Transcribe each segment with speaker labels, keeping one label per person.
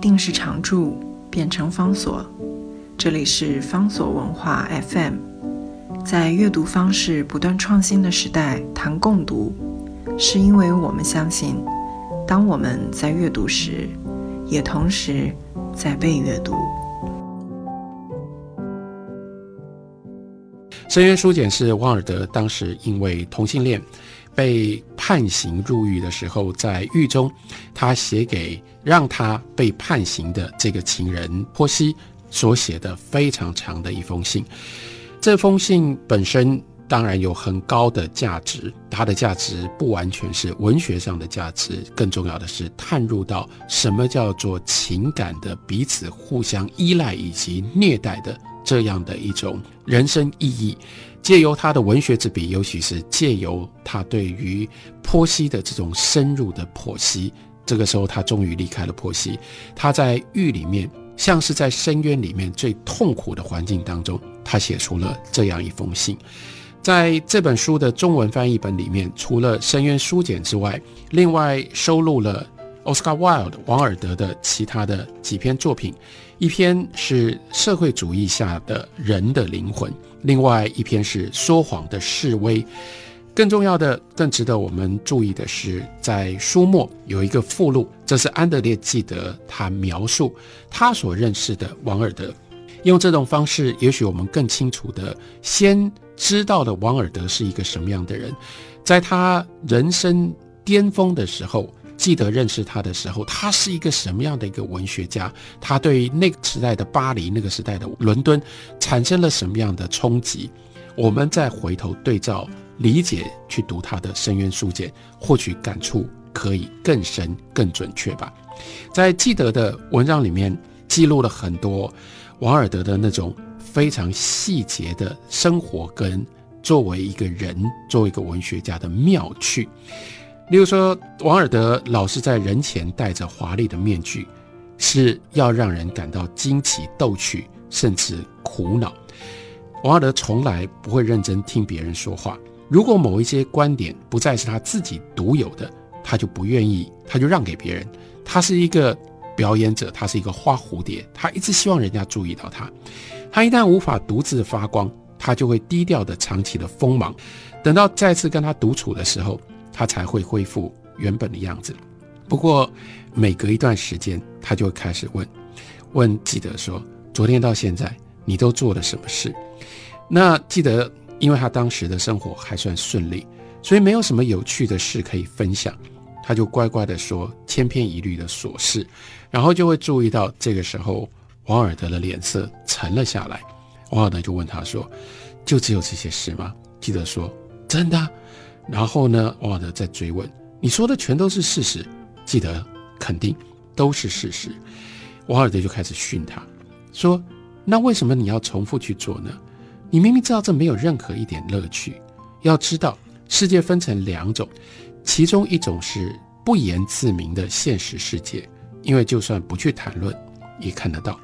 Speaker 1: 定时常驻变成方所。这里是方所文化 FM。在阅读方式不断创新的时代，谈共读，是因为我们相信，当我们在阅读时，也同时在被阅读。
Speaker 2: 深渊书简是汪尔德当时因为同性恋被判刑入狱的时候，在狱中他写给让他被判刑的这个情人波西所写的非常长的一封信。这封信本身当然有很高的价值，它的价值不完全是文学上的价值，更重要的是探入到什么叫做情感的彼此互相依赖以及虐待的。这样的一种人生意义，借由他的文学之笔，尤其是借由他对于剖析的这种深入的剖析，这个时候他终于离开了剖析。他在狱里面，像是在深渊里面最痛苦的环境当中，他写出了这样一封信。在这本书的中文翻译本里面，除了《深渊书简》之外，另外收录了 Oscar Wilde 王尔德的其他的几篇作品。一篇是社会主义下的人的灵魂，另外一篇是说谎的示威。更重要的、更值得我们注意的是，在书末有一个附录，这是安德烈记得他描述他所认识的王尔德。用这种方式，也许我们更清楚的先知道了王尔德是一个什么样的人，在他人生巅峰的时候。记得认识他的时候，他是一个什么样的一个文学家？他对那个时代的巴黎、那个时代的伦敦产生了什么样的冲击？我们再回头对照理解去读他的《深渊书简》，或许感触可以更深、更准确吧。在记得的文章里面，记录了很多王尔德的那种非常细节的生活，跟作为一个人、作为一个文学家的妙趣。例如说，王尔德老是在人前戴着华丽的面具，是要让人感到惊奇、逗趣，甚至苦恼。王尔德从来不会认真听别人说话。如果某一些观点不再是他自己独有的，他就不愿意，他就让给别人。他是一个表演者，他是一个花蝴蝶，他一直希望人家注意到他。他一旦无法独自发光，他就会低调的藏起了锋芒。等到再次跟他独处的时候，他才会恢复原本的样子。不过，每隔一段时间，他就会开始问，问记得说：“昨天到现在，你都做了什么事？”那记得，因为他当时的生活还算顺利，所以没有什么有趣的事可以分享，他就乖乖的说千篇一律的琐事。然后就会注意到，这个时候王尔德的脸色沉了下来。王尔德就问他说：“就只有这些事吗？”记得说：“真的。”然后呢？王尔德在追问：“你说的全都是事实？记得肯定都是事实。”瓦尔德就开始训他，说：“那为什么你要重复去做呢？你明明知道这没有任何一点乐趣。要知道，世界分成两种，其中一种是不言自明的现实世界，因为就算不去谈论，也看得到；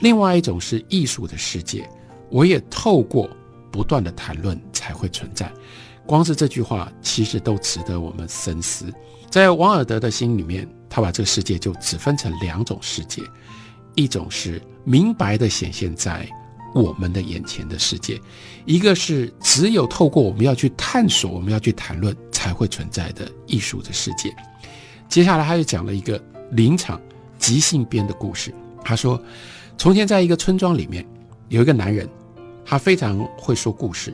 Speaker 2: 另外一种是艺术的世界，我也透过不断的谈论才会存在。”光是这句话，其实都值得我们深思。在王尔德的心里面，他把这个世界就只分成两种世界：一种是明白的显现在我们的眼前的世界；一个是只有透过我们要去探索、我们要去谈论才会存在的艺术的世界。接下来，他又讲了一个临场即兴编的故事。他说，从前在一个村庄里面，有一个男人，他非常会说故事。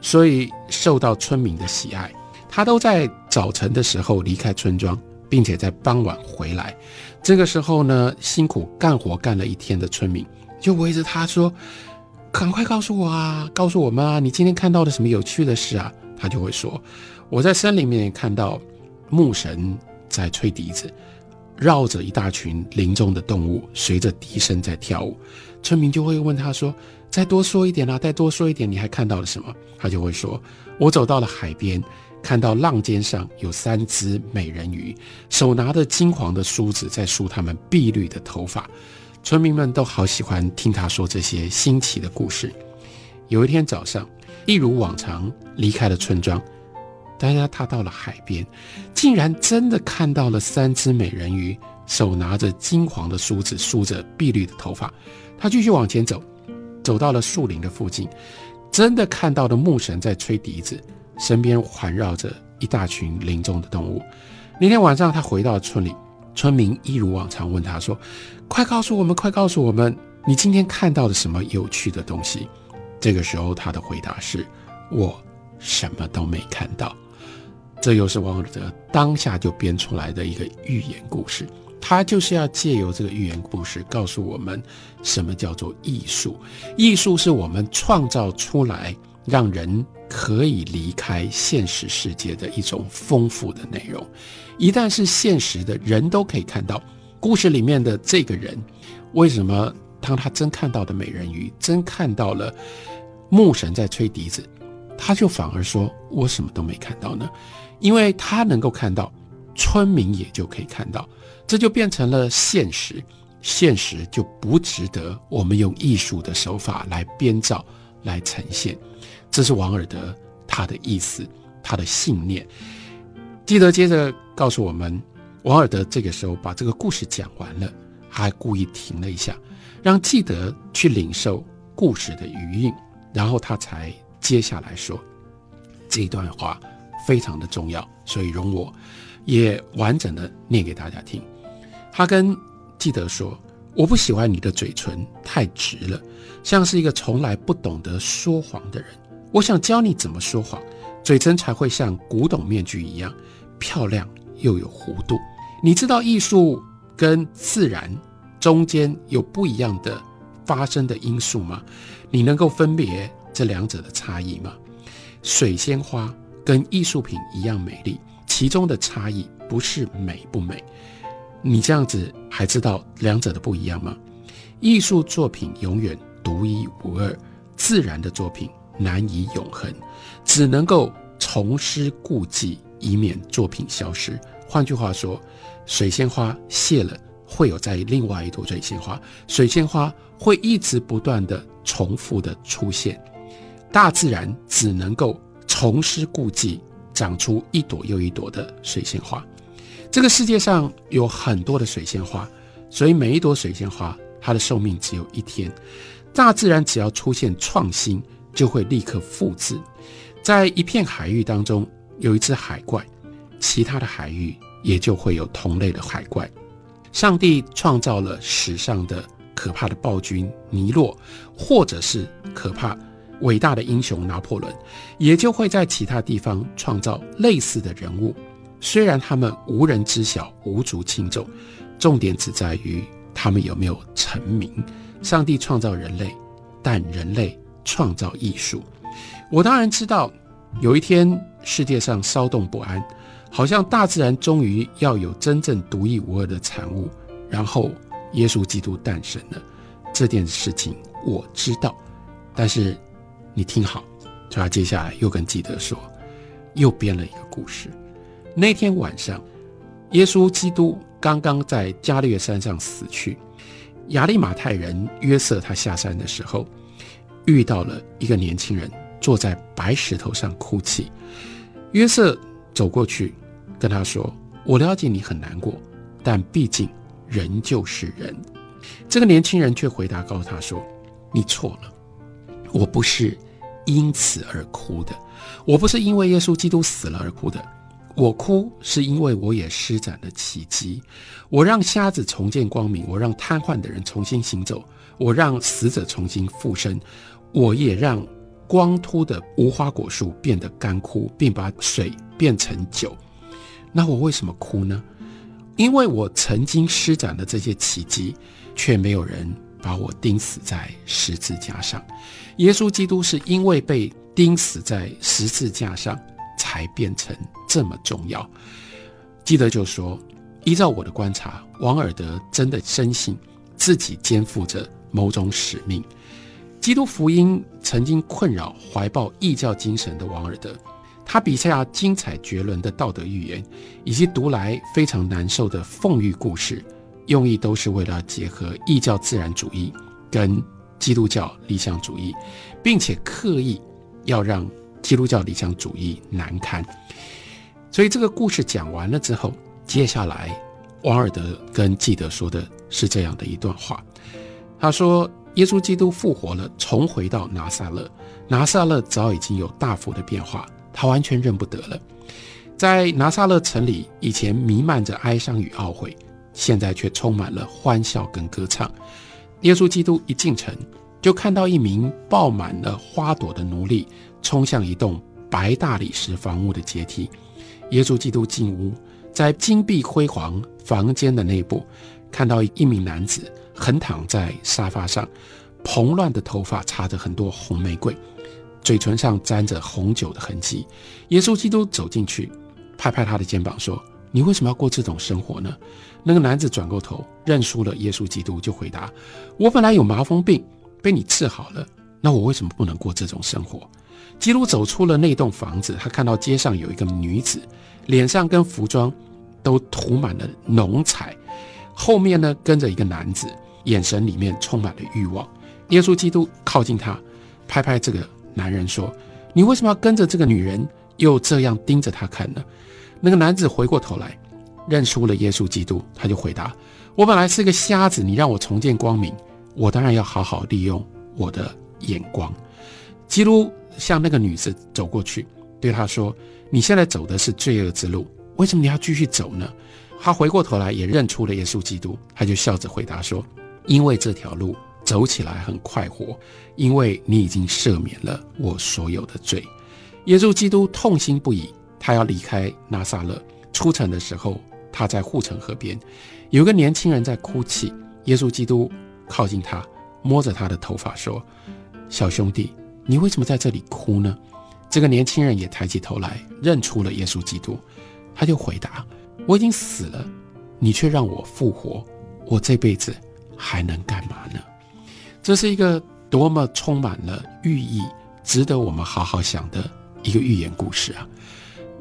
Speaker 2: 所以受到村民的喜爱，他都在早晨的时候离开村庄，并且在傍晚回来。这个时候呢，辛苦干活干了一天的村民就围着他说：“赶快告诉我啊，告诉我们啊，你今天看到了什么有趣的事啊？”他就会说：“我在森林里面看到牧神在吹笛子，绕着一大群林中的动物，随着笛声在跳舞。”村民就会问他说。再多说一点啦，再多说一点，你还看到了什么？他就会说：“我走到了海边，看到浪尖上有三只美人鱼，手拿着金黄的梳子在梳他们碧绿的头发。”村民们都好喜欢听他说这些新奇的故事。有一天早上，一如往常离开了村庄，但是他到了海边，竟然真的看到了三只美人鱼，手拿着金黄的梳子，梳着碧绿的头发。他继续往前走，走到了树林的附近，真的看到了牧神在吹笛子，身边环绕着一大群林中的动物。那天晚上，他回到村里，村民一如往常问他说：“快告诉我们，快告诉我们，你今天看到了什么有趣的东西？”这个时候，他的回答是：“我什么都没看到。”这又是王尔德当下就编出来的一个寓言故事。他就是要借由这个寓言故事，告诉我们什么叫做艺术。艺术是我们创造出来，让人可以离开现实世界的一种丰富的内容。一旦是现实的，人都可以看到。故事里面的这个人，为什么当他真看到的美人鱼，真看到了牧神在吹笛子，他就反而说：“我什么都没看到呢？”因为他能够看到，村民也就可以看到，这就变成了现实。现实就不值得我们用艺术的手法来编造、来呈现。这是王尔德他的意思，他的信念。记得接着告诉我们，王尔德这个时候把这个故事讲完了，还故意停了一下，让记得去领受故事的余韵，然后他才接下来说这段话。非常的重要，所以容我也完整的念给大家听。他跟记得说：“我不喜欢你的嘴唇太直了，像是一个从来不懂得说谎的人。我想教你怎么说谎，嘴唇才会像古董面具一样漂亮又有弧度。你知道艺术跟自然中间有不一样的发生的因素吗？你能够分别这两者的差异吗？水仙花。”跟艺术品一样美丽，其中的差异不是美不美。你这样子还知道两者的不一样吗？艺术作品永远独一无二，自然的作品难以永恒，只能够重施故技，以免作品消失。换句话说，水仙花谢了，会有在另外一朵水仙花，水仙花会一直不断的重复的出现。大自然只能够。重施故技，长出一朵又一朵的水仙花。这个世界上有很多的水仙花，所以每一朵水仙花它的寿命只有一天。大自然只要出现创新，就会立刻复制。在一片海域当中，有一只海怪，其他的海域也就会有同类的海怪。上帝创造了史上的可怕的暴君尼洛，或者是可怕。伟大的英雄拿破仑，也就会在其他地方创造类似的人物。虽然他们无人知晓、无足轻重，重点只在于他们有没有成名。上帝创造人类，但人类创造艺术。我当然知道，有一天世界上骚动不安，好像大自然终于要有真正独一无二的产物，然后耶稣基督诞生了。这件事情我知道，但是。你听好，他接下来又跟基德说，又编了一个故事。那天晚上，耶稣基督刚刚在加略山上死去，亚利马太人约瑟他下山的时候，遇到了一个年轻人坐在白石头上哭泣。约瑟走过去跟他说：“我了解你很难过，但毕竟人就是人。”这个年轻人却回答告诉他说：“你错了。”我不是因此而哭的，我不是因为耶稣基督死了而哭的，我哭是因为我也施展了奇迹，我让瞎子重见光明，我让瘫痪的人重新行走，我让死者重新复生，我也让光秃的无花果树变得干枯，并把水变成酒。那我为什么哭呢？因为我曾经施展了这些奇迹，却没有人。把我钉死在十字架上，耶稣基督是因为被钉死在十字架上，才变成这么重要。基德就说，依照我的观察，王尔德真的深信自己肩负着某种使命。基督福音曾经困扰怀抱异教精神的王尔德，他笔下精彩绝伦的道德寓言，以及读来非常难受的讽喻故事。用意都是为了结合异教自然主义跟基督教理想主义，并且刻意要让基督教理想主义难堪。所以这个故事讲完了之后，接下来王尔德跟记得说的是这样的一段话，他说：“耶稣基督复活了，重回到拿撒勒，拿撒勒早已经有大幅的变化，他完全认不得了。在拿撒勒城里，以前弥漫着哀伤与懊悔，现在却充满了欢笑跟歌唱。耶稣基督一进城，就看到一名爆满了花朵的奴隶冲向一栋白大理石房屋的阶梯。”耶稣基督进屋，在金碧辉煌房间的内部，看到一名男子横躺在沙发上，蓬乱的头发插着很多红玫瑰，嘴唇上沾着红酒的痕迹。耶稣基督走进去，拍拍他的肩膀说：“你为什么要过这种生活呢？”那个男子转过头，认输了。耶稣基督就回答：“我本来有麻风病，被你治好了，那我为什么不能过这种生活？”基督走出了那栋房子，他看到街上有一个女子，脸上跟服装都涂满了浓彩，后面呢跟着一个男子，眼神里面充满了欲望。耶稣基督靠近他，拍拍这个男人说：“你为什么要跟着这个女人，又这样盯着她看呢？”那个男子回过头来，认出了耶稣基督，他就回答：“我本来是个瞎子，你让我重见光明，我当然要好好利用我的眼光。”基督。向那个女子走过去，对她说：“你现在走的是罪恶之路，为什么你要继续走呢？”她回过头来也认出了耶稣基督，他就笑着回答说：“因为这条路走起来很快活，因为你已经赦免了我所有的罪。”耶稣基督痛心不已，他要离开拿撒勒。出城的时候，他在护城河边，有个年轻人在哭泣。耶稣基督靠近他，摸着他的头发说：“小兄弟。”你为什么在这里哭呢？这个年轻人也抬起头来，认出了耶稣基督，他就回答：“我已经死了，你却让我复活，我这辈子还能干嘛呢？”这是一个多么充满了寓意、值得我们好好想的一个寓言故事啊！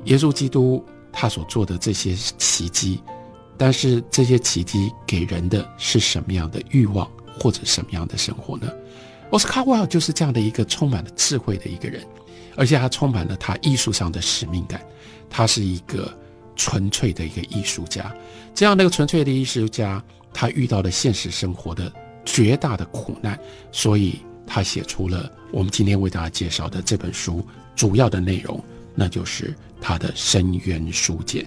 Speaker 2: 耶稣基督他所做的这些奇迹，但是这些奇迹给人的是什么样的欲望，或者什么样的生活呢？奥斯卡·威尔就是这样的一个充满了智慧的一个人，而且他充满了他艺术上的使命感。他是一个纯粹的一个艺术家，这样的一个纯粹的艺术家，他遇到了现实生活的绝大的苦难，所以他写出了我们今天为大家介绍的这本书主要的内容，那就是他的深渊书简。